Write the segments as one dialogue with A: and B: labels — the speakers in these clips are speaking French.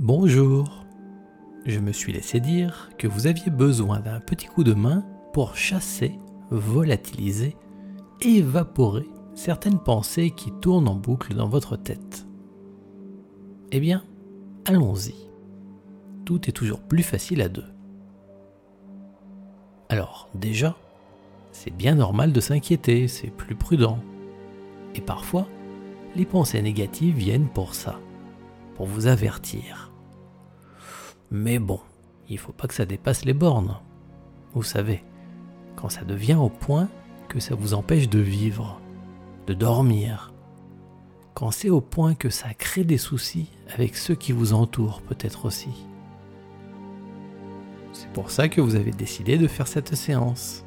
A: Bonjour. Je me suis laissé dire que vous aviez besoin d'un petit coup de main pour chasser, volatiliser, évaporer certaines pensées qui tournent en boucle dans votre tête. Eh bien, allons-y. Tout est toujours plus facile à deux. Alors, déjà, c'est bien normal de s'inquiéter, c'est plus prudent. Et parfois, les pensées négatives viennent pour ça, pour vous avertir. Mais bon, il faut pas que ça dépasse les bornes. Vous savez, quand ça devient au point que ça vous empêche de vivre, de dormir, quand c'est au point que ça crée des soucis avec ceux qui vous entourent peut-être aussi. C'est pour ça que vous avez décidé de faire cette séance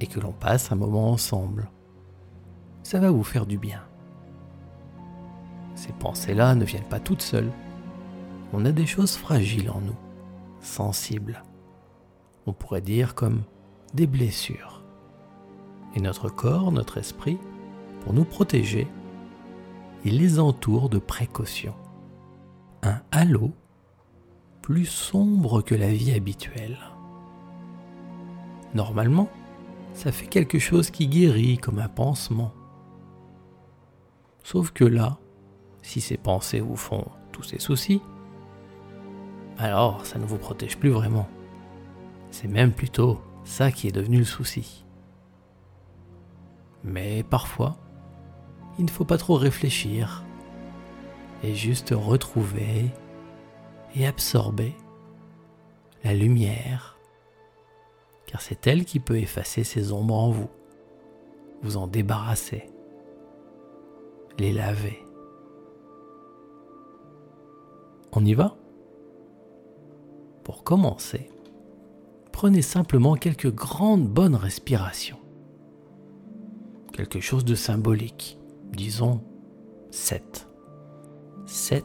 A: et que l'on passe un moment ensemble. Ça va vous faire du bien. Ces pensées-là ne viennent pas toutes seules. On a des choses fragiles en nous, sensibles. On pourrait dire comme des blessures. Et notre corps, notre esprit, pour nous protéger, il les entoure de précautions. Un halo plus sombre que la vie habituelle. Normalement, ça fait quelque chose qui guérit comme un pansement. Sauf que là, si ces pensées vous font tous ces soucis, alors ça ne vous protège plus vraiment. C'est même plutôt ça qui est devenu le souci. Mais parfois, il ne faut pas trop réfléchir et juste retrouver et absorber la lumière, car c'est elle qui peut effacer ces ombres en vous, vous en débarrasser, les laver. On y va? Pour commencer, prenez simplement quelques grandes bonnes respirations. Quelque chose de symbolique, disons 7. 7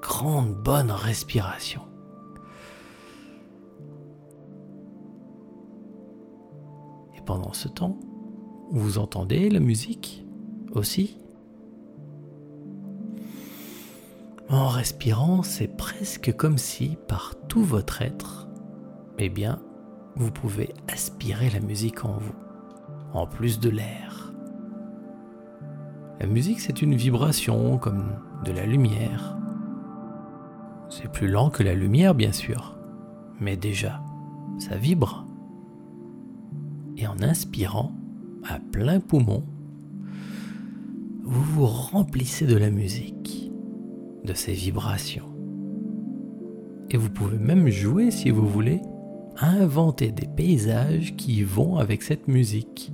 A: grandes bonnes respirations. Et pendant ce temps, vous entendez la musique aussi? En respirant, c'est presque comme si, par tout votre être, eh bien, vous pouvez aspirer la musique en vous, en plus de l'air. La musique, c'est une vibration comme de la lumière. C'est plus lent que la lumière, bien sûr, mais déjà, ça vibre. Et en inspirant, à plein poumon, vous vous remplissez de la musique de ces vibrations. Et vous pouvez même jouer, si vous voulez, inventer des paysages qui vont avec cette musique.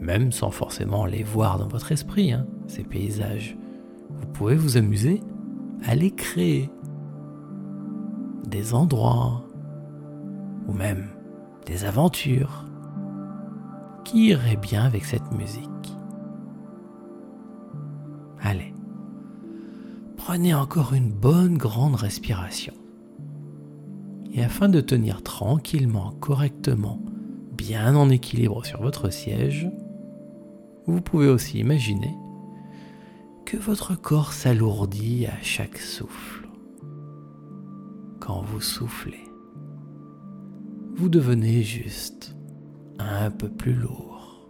A: Même sans forcément les voir dans votre esprit, hein, ces paysages. Vous pouvez vous amuser à les créer. Des endroits, ou même des aventures, qui iraient bien avec cette musique? Prenez encore une bonne grande respiration. Et afin de tenir tranquillement, correctement, bien en équilibre sur votre siège, vous pouvez aussi imaginer que votre corps s'alourdit à chaque souffle. Quand vous soufflez, vous devenez juste un peu plus lourd.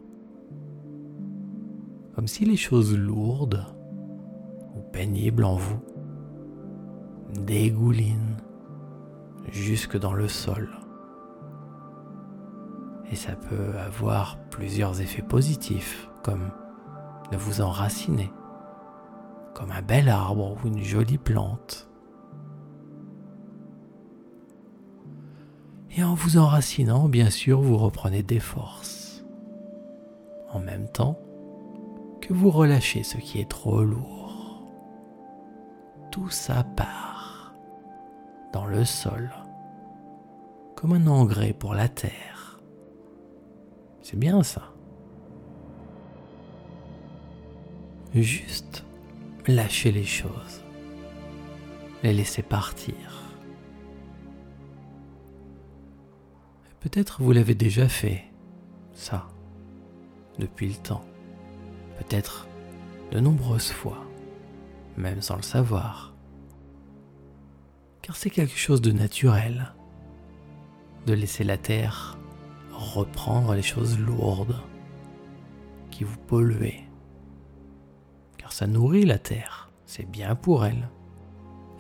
A: Comme si les choses lourdes pénible en vous dégouline jusque dans le sol. Et ça peut avoir plusieurs effets positifs, comme de vous enraciner, comme un bel arbre ou une jolie plante. Et en vous enracinant, bien sûr, vous reprenez des forces. En même temps que vous relâchez ce qui est trop lourd tout ça part dans le sol, comme un engrais pour la terre. C'est bien ça. Juste lâcher les choses, les laisser partir. Peut-être vous l'avez déjà fait, ça, depuis le temps. Peut-être de nombreuses fois même sans le savoir. car c'est quelque chose de naturel de laisser la terre reprendre les choses lourdes qui vous polluez. Car ça nourrit la terre, c'est bien pour elle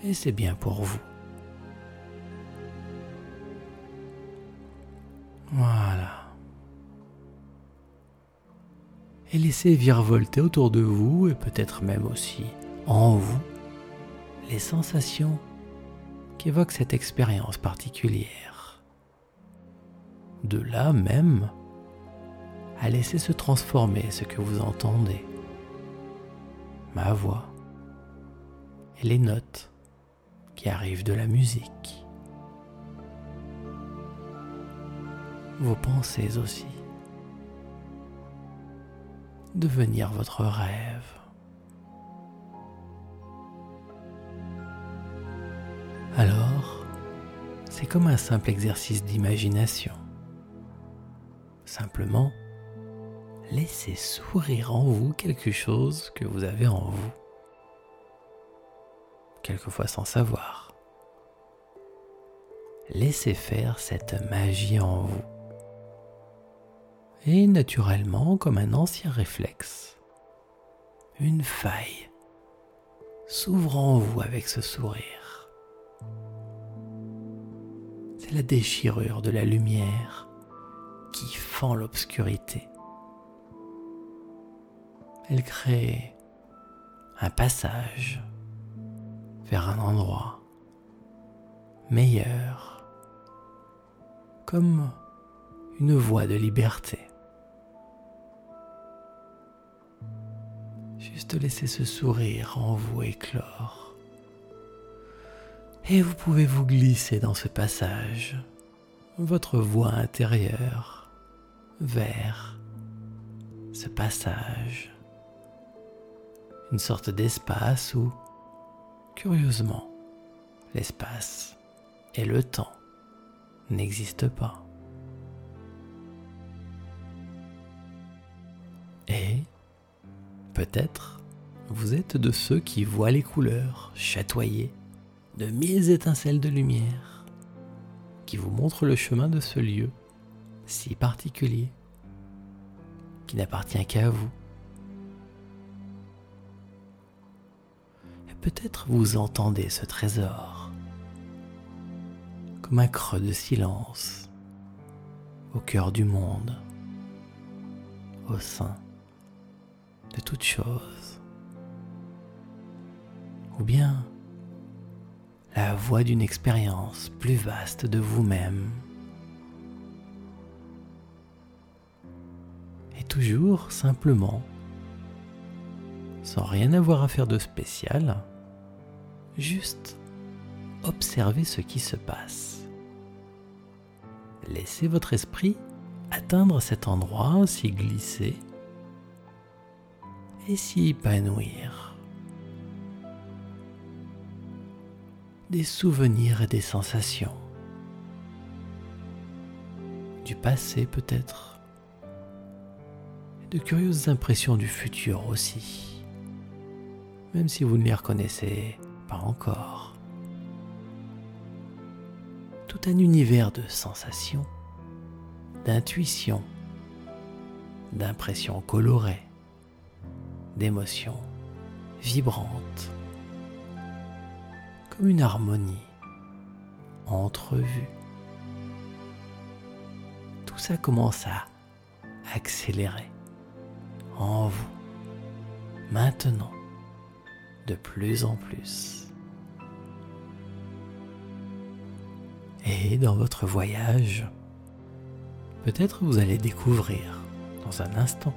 A: et c'est bien pour vous. Voilà. Et laissez virevolter autour de vous et peut-être même aussi en vous les sensations qu'évoque cette expérience particulière. De là même, à laisser se transformer ce que vous entendez, ma voix et les notes qui arrivent de la musique, vos pensées aussi, devenir votre rêve. C'est comme un simple exercice d'imagination. Simplement, laissez sourire en vous quelque chose que vous avez en vous, quelquefois sans savoir. Laissez faire cette magie en vous. Et naturellement, comme un ancien réflexe, une faille s'ouvre en vous avec ce sourire la déchirure de la lumière qui fend l'obscurité. Elle crée un passage vers un endroit meilleur, comme une voie de liberté. Juste laisser ce sourire en vous éclore et vous pouvez vous glisser dans ce passage, votre voie intérieure, vers ce passage, une sorte d'espace où, curieusement, l'espace et le temps n'existent pas. Et peut-être vous êtes de ceux qui voient les couleurs chatoyer de mille étincelles de lumière qui vous montrent le chemin de ce lieu si particulier qui n'appartient qu'à vous. Et peut-être vous entendez ce trésor comme un creux de silence au cœur du monde, au sein de toute chose. Ou bien la voix d'une expérience plus vaste de vous-même. Et toujours simplement, sans rien avoir à faire de spécial, juste observez ce qui se passe. Laissez votre esprit atteindre cet endroit, s'y glisser et s'y épanouir. Des souvenirs et des sensations. Du passé peut-être. De curieuses impressions du futur aussi. Même si vous ne les reconnaissez pas encore. Tout un univers de sensations, d'intuitions, d'impressions colorées, d'émotions vibrantes une harmonie entrevue. Tout ça commence à accélérer en vous, maintenant, de plus en plus. Et dans votre voyage, peut-être vous allez découvrir dans un instant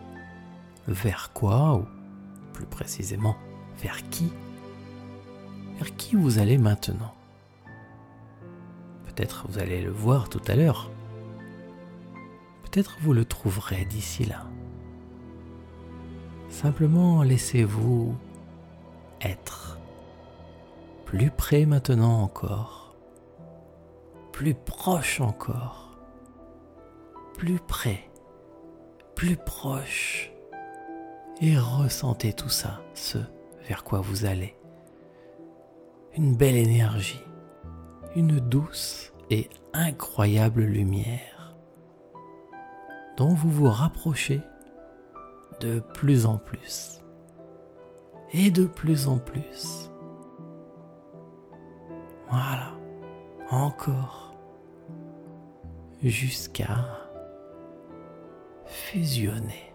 A: vers quoi, ou plus précisément vers qui vers qui vous allez maintenant? Peut-être vous allez le voir tout à l'heure. Peut-être vous le trouverez d'ici là. Simplement laissez-vous être. Plus près maintenant encore, plus proche encore, plus près, plus proche, et ressentez tout ça, ce vers quoi vous allez une belle énergie une douce et incroyable lumière dont vous vous rapprochez de plus en plus et de plus en plus. Voilà, encore, jusqu'à fusionner,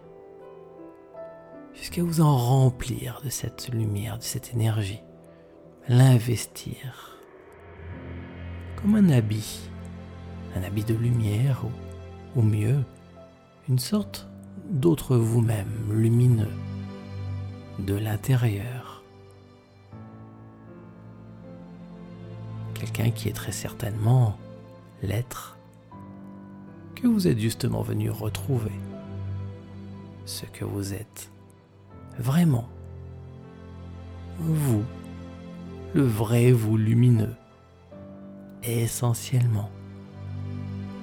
A: jusqu'à vous en remplir de cette lumière, de cette énergie, l'investir. Comme un habit, un habit de lumière ou, ou mieux, une sorte d'autre vous-même lumineux de l'intérieur. Quelqu'un qui est très certainement l'être que vous êtes justement venu retrouver, ce que vous êtes vraiment, vous, le vrai vous lumineux, essentiellement,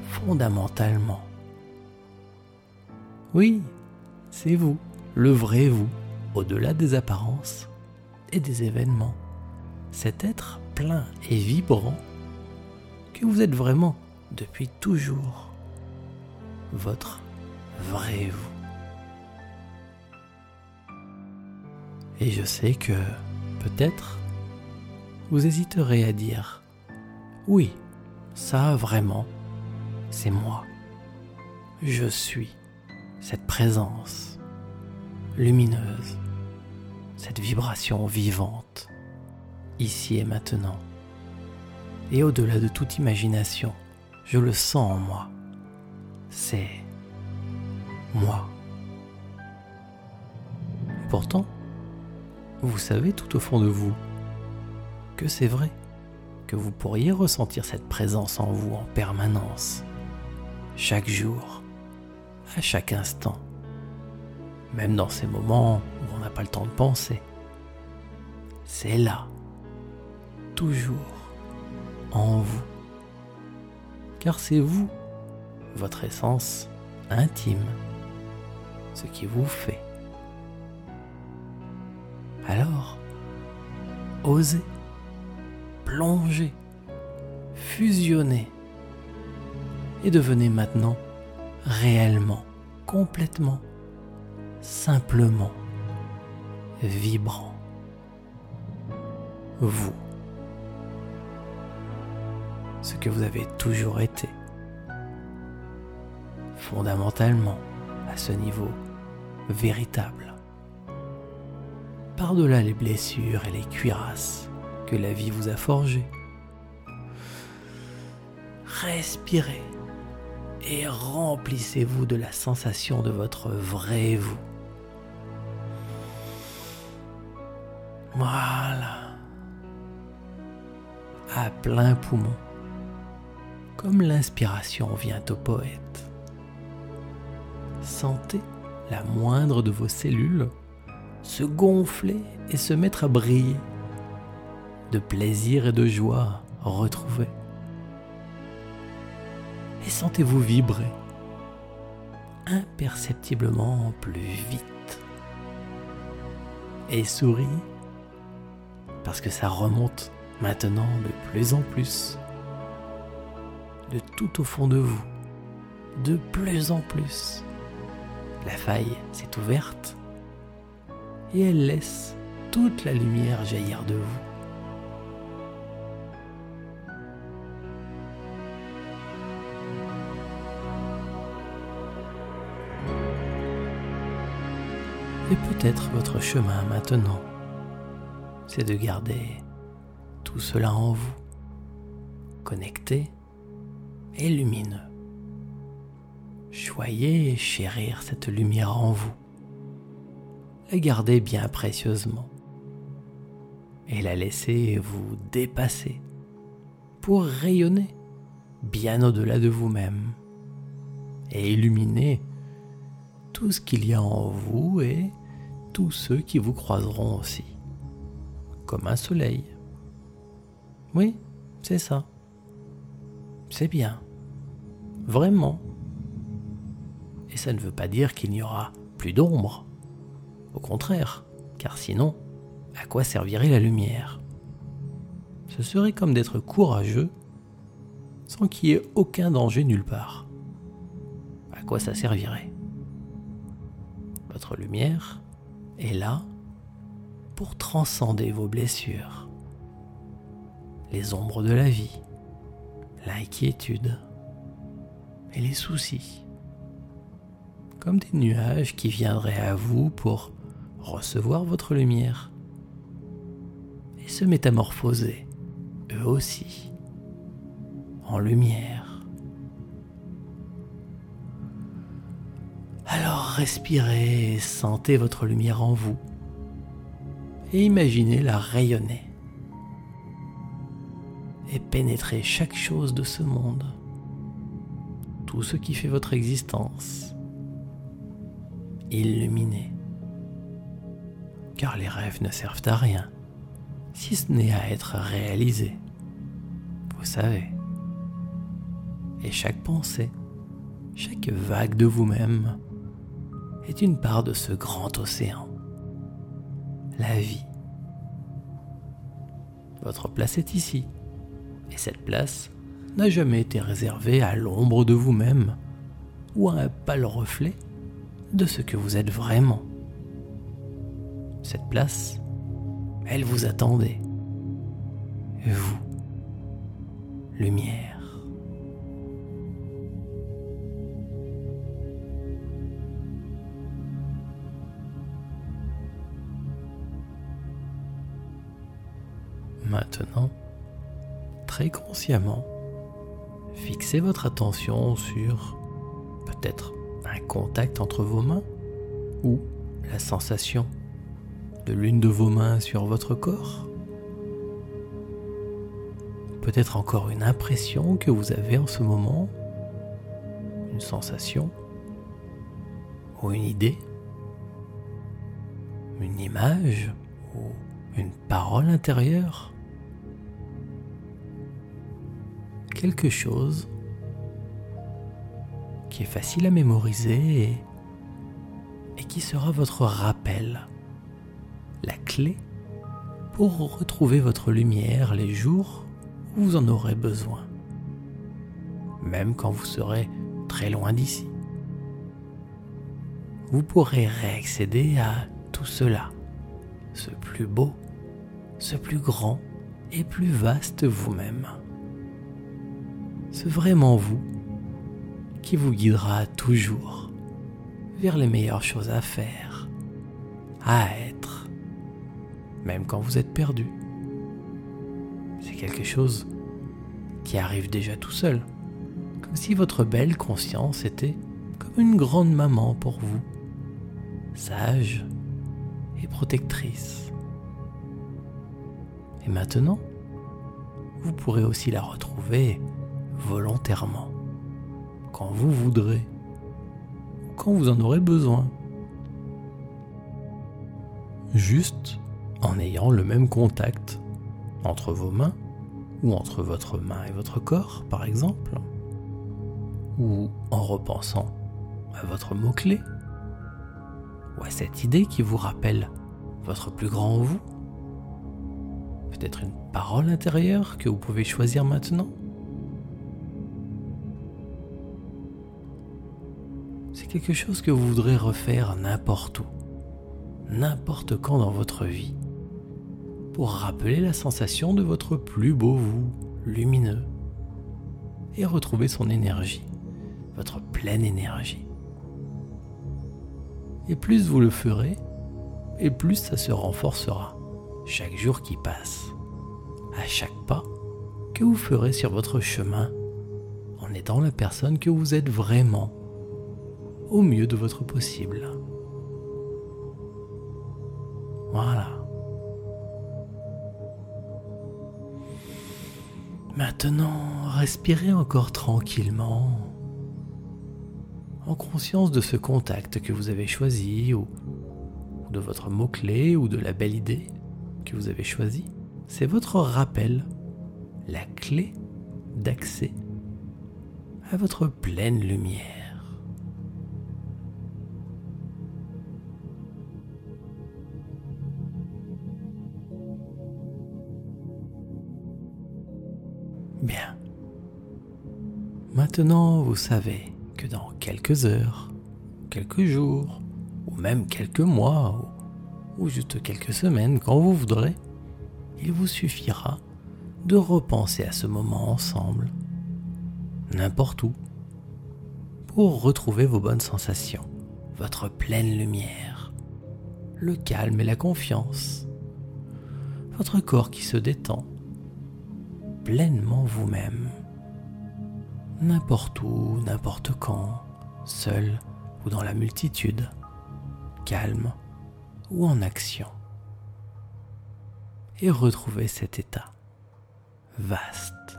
A: fondamentalement. Oui, c'est vous, le vrai vous, au-delà des apparences et des événements. Cet être plein et vibrant que vous êtes vraiment depuis toujours. Votre vrai vous. Et je sais que peut-être vous hésiterez à dire oui, ça vraiment, c'est moi. Je suis cette présence lumineuse, cette vibration vivante, ici et maintenant. Et au-delà de toute imagination, je le sens en moi. C'est moi. pourtant, vous savez tout au fond de vous que c'est vrai que vous pourriez ressentir cette présence en vous en permanence, chaque jour, à chaque instant, même dans ces moments où on n'a pas le temps de penser. C'est là, toujours, en vous, car c'est vous, votre essence intime, ce qui vous fait. Alors, osez plongez, fusionnez et devenez maintenant réellement, complètement, simplement vibrant. Vous. Ce que vous avez toujours été. Fondamentalement, à ce niveau véritable. Par-delà les blessures et les cuirasses la vie vous a forgé. Respirez et remplissez-vous de la sensation de votre vrai vous. Voilà. À plein poumon, comme l'inspiration vient au poète. Sentez la moindre de vos cellules se gonfler et se mettre à briller de plaisir et de joie retrouvés. Et sentez-vous vibrer imperceptiblement plus vite. Et souriez parce que ça remonte maintenant de plus en plus, de tout au fond de vous, de plus en plus. La faille s'est ouverte et elle laisse toute la lumière jaillir de vous. Et peut-être votre chemin maintenant, c'est de garder tout cela en vous, connecté et lumineux. Choyez et chérir cette lumière en vous. La gardez bien précieusement et la laissez vous dépasser pour rayonner bien au-delà de vous-même et illuminer tout ce qu'il y a en vous et tous ceux qui vous croiseront aussi, comme un soleil. Oui, c'est ça. C'est bien. Vraiment. Et ça ne veut pas dire qu'il n'y aura plus d'ombre. Au contraire, car sinon, à quoi servirait la lumière? Ce serait comme d'être courageux sans qu'il y ait aucun danger nulle part. À quoi ça servirait? Votre lumière est là pour transcender vos blessures, les ombres de la vie, l'inquiétude et les soucis, comme des nuages qui viendraient à vous pour recevoir votre lumière et se métamorphoser, eux aussi, en lumière. Alors respirez sentez votre lumière en vous et imaginez la rayonner et pénétrer chaque chose de ce monde, tout ce qui fait votre existence, illuminez. Car les rêves ne servent à rien, si ce n'est à être réalisés. Vous savez. Et chaque pensée, chaque vague de vous-même est une part de ce grand océan. La vie. Votre place est ici. Et cette place n'a jamais été réservée à l'ombre de vous-même ou à un pâle reflet de ce que vous êtes vraiment. Cette place, elle vous attendait. Vous, lumière. Maintenant, très consciemment, fixez votre attention sur peut-être un contact entre vos mains ou la sensation de l'une de vos mains sur votre corps. Peut-être encore une impression que vous avez en ce moment, une sensation ou une idée, une image ou une parole intérieure. Quelque chose qui est facile à mémoriser et, qui sera votre rappel, la clé pour retrouver votre lumière les jours où vous en aurez besoin, même quand vous serez très loin d'ici. Vous pourrez réaccéder à tout cela, ce plus beau, ce plus grand et plus vaste vous-même c'est vraiment vous qui vous guidera toujours vers les meilleures choses à faire, à être, même quand vous êtes perdu. C'est quelque chose qui arrive déjà tout seul, comme si votre belle conscience était comme une grande maman pour vous, sage et protectrice. Et maintenant, vous pourrez aussi la retrouver volontairement, quand vous voudrez, quand vous en aurez besoin. Juste en ayant le même contact entre vos mains, ou entre votre main et votre corps, par exemple, ou en repensant à votre mot-clé, ou à cette idée qui vous rappelle votre plus grand vous, peut-être une parole intérieure que vous pouvez choisir maintenant. Quelque chose que vous voudrez refaire n'importe où, n'importe quand dans votre vie, pour rappeler la sensation de votre plus beau vous, lumineux, et retrouver son énergie, votre pleine énergie. Et plus vous le ferez, et plus ça se renforcera chaque jour qui passe, à chaque pas que vous ferez sur votre chemin, en étant la personne que vous êtes vraiment au mieux de votre possible. Voilà. Maintenant, respirez encore tranquillement, en conscience de ce contact que vous avez choisi, ou, de votre mot-clé, ou de la belle idée que vous avez choisie. C'est votre rappel, la clé d'accès à votre pleine lumière. Maintenant, vous savez que dans quelques heures, quelques jours, ou même quelques mois, ou, juste quelques semaines, quand vous voudrez, il vous suffira de repenser à ce moment ensemble, n'importe où, pour retrouver vos bonnes sensations, votre pleine lumière, le calme et la confiance, votre corps qui se détend, pleinement vous-même, n'importe où, n'importe quand, seul ou dans la multitude, calme ou en action. Et retrouver cet état vaste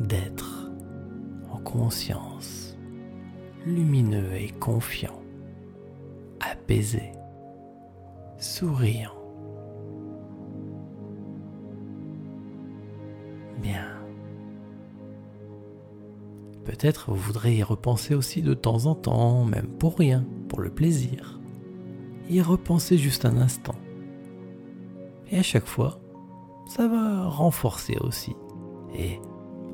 A: d'être en conscience, lumineux et confiant, apaisé, souriant. Peut-être vous voudrez y repenser aussi de temps en temps, même pour rien, pour le plaisir. Y repenser juste un instant. Et à chaque fois, ça va renforcer aussi et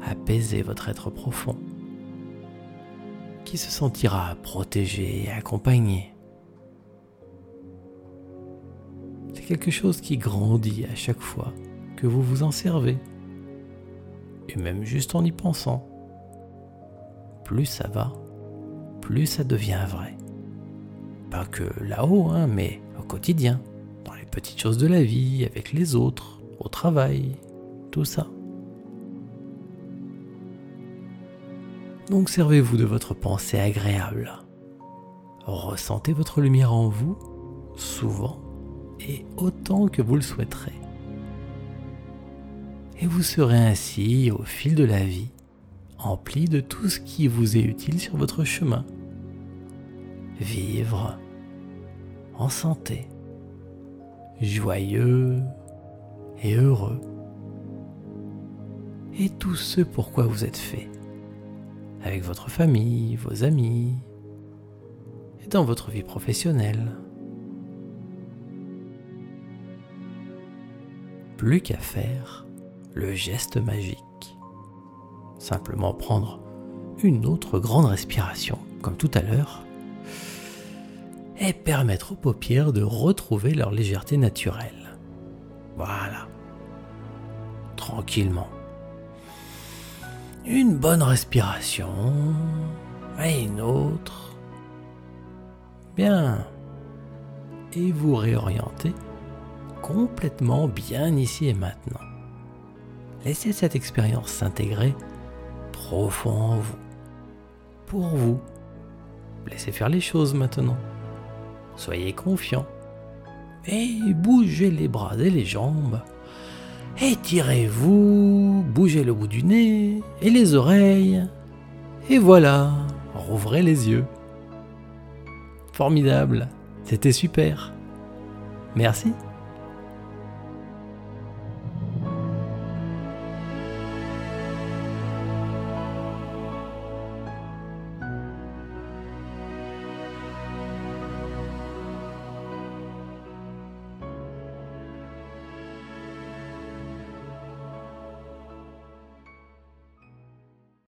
A: apaiser votre être profond, qui se sentira protégé et accompagné. C'est quelque chose qui grandit à chaque fois que vous vous en servez, et même juste en y pensant. Plus ça va, plus ça devient vrai. Pas que là-haut, hein, mais au quotidien, dans les petites choses de la vie, avec les autres, au travail, tout ça. Donc servez-vous de votre pensée agréable. Ressentez votre lumière en vous, souvent et autant que vous le souhaiterez. Et vous serez ainsi, au fil de la vie, empli de tout ce qui vous est utile sur votre chemin. Vivre en santé, joyeux et heureux. Et tout ce pourquoi vous êtes fait. Avec votre famille, vos amis, et dans votre vie professionnelle. Plus qu'à faire le geste magique. Simplement prendre une autre grande respiration, comme tout à l'heure, et permettre aux paupières de retrouver leur légèreté naturelle. Voilà. Tranquillement. Une bonne respiration. Et une autre. Bien. Et vous réorientez complètement bien ici et maintenant. Laissez cette expérience s'intégrer profond en vous. Pour vous. Laissez faire les choses maintenant. Soyez confiant. Et bougez les bras et les jambes. Étirez-vous, bougez le bout du nez et les oreilles. Et voilà, rouvrez les yeux. Formidable, c'était super. Merci.